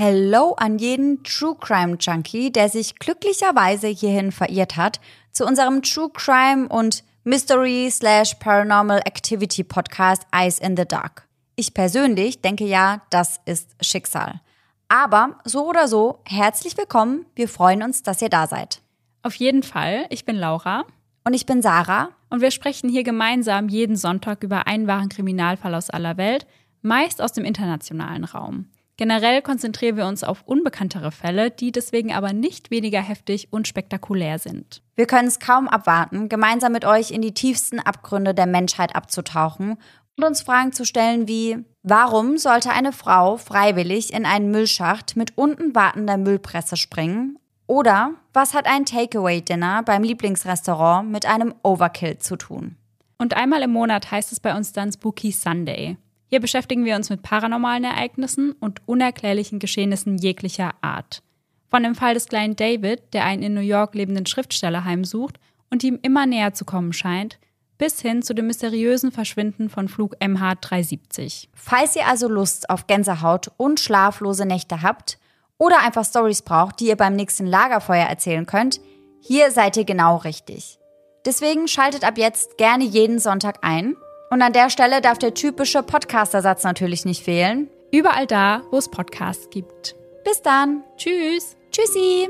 Hello an jeden True Crime Junkie, der sich glücklicherweise hierhin verirrt hat, zu unserem True Crime und Mystery slash Paranormal Activity Podcast Eyes in the Dark. Ich persönlich denke ja, das ist Schicksal. Aber so oder so, herzlich willkommen. Wir freuen uns, dass ihr da seid. Auf jeden Fall. Ich bin Laura. Und ich bin Sarah. Und wir sprechen hier gemeinsam jeden Sonntag über einen wahren Kriminalfall aus aller Welt, meist aus dem internationalen Raum. Generell konzentrieren wir uns auf unbekanntere Fälle, die deswegen aber nicht weniger heftig und spektakulär sind. Wir können es kaum abwarten, gemeinsam mit euch in die tiefsten Abgründe der Menschheit abzutauchen und uns Fragen zu stellen wie, warum sollte eine Frau freiwillig in einen Müllschacht mit unten wartender Müllpresse springen? Oder was hat ein Takeaway-Dinner beim Lieblingsrestaurant mit einem Overkill zu tun? Und einmal im Monat heißt es bei uns dann Spooky Sunday. Hier beschäftigen wir uns mit paranormalen Ereignissen und unerklärlichen Geschehnissen jeglicher Art. Von dem Fall des kleinen David, der einen in New York lebenden Schriftsteller heimsucht und ihm immer näher zu kommen scheint, bis hin zu dem mysteriösen Verschwinden von Flug MH370. Falls ihr also Lust auf Gänsehaut und schlaflose Nächte habt oder einfach Stories braucht, die ihr beim nächsten Lagerfeuer erzählen könnt, hier seid ihr genau richtig. Deswegen schaltet ab jetzt gerne jeden Sonntag ein und an der Stelle darf der typische Podcastersatz natürlich nicht fehlen. Überall da, wo es Podcasts gibt. Bis dann. Tschüss. Tschüssi.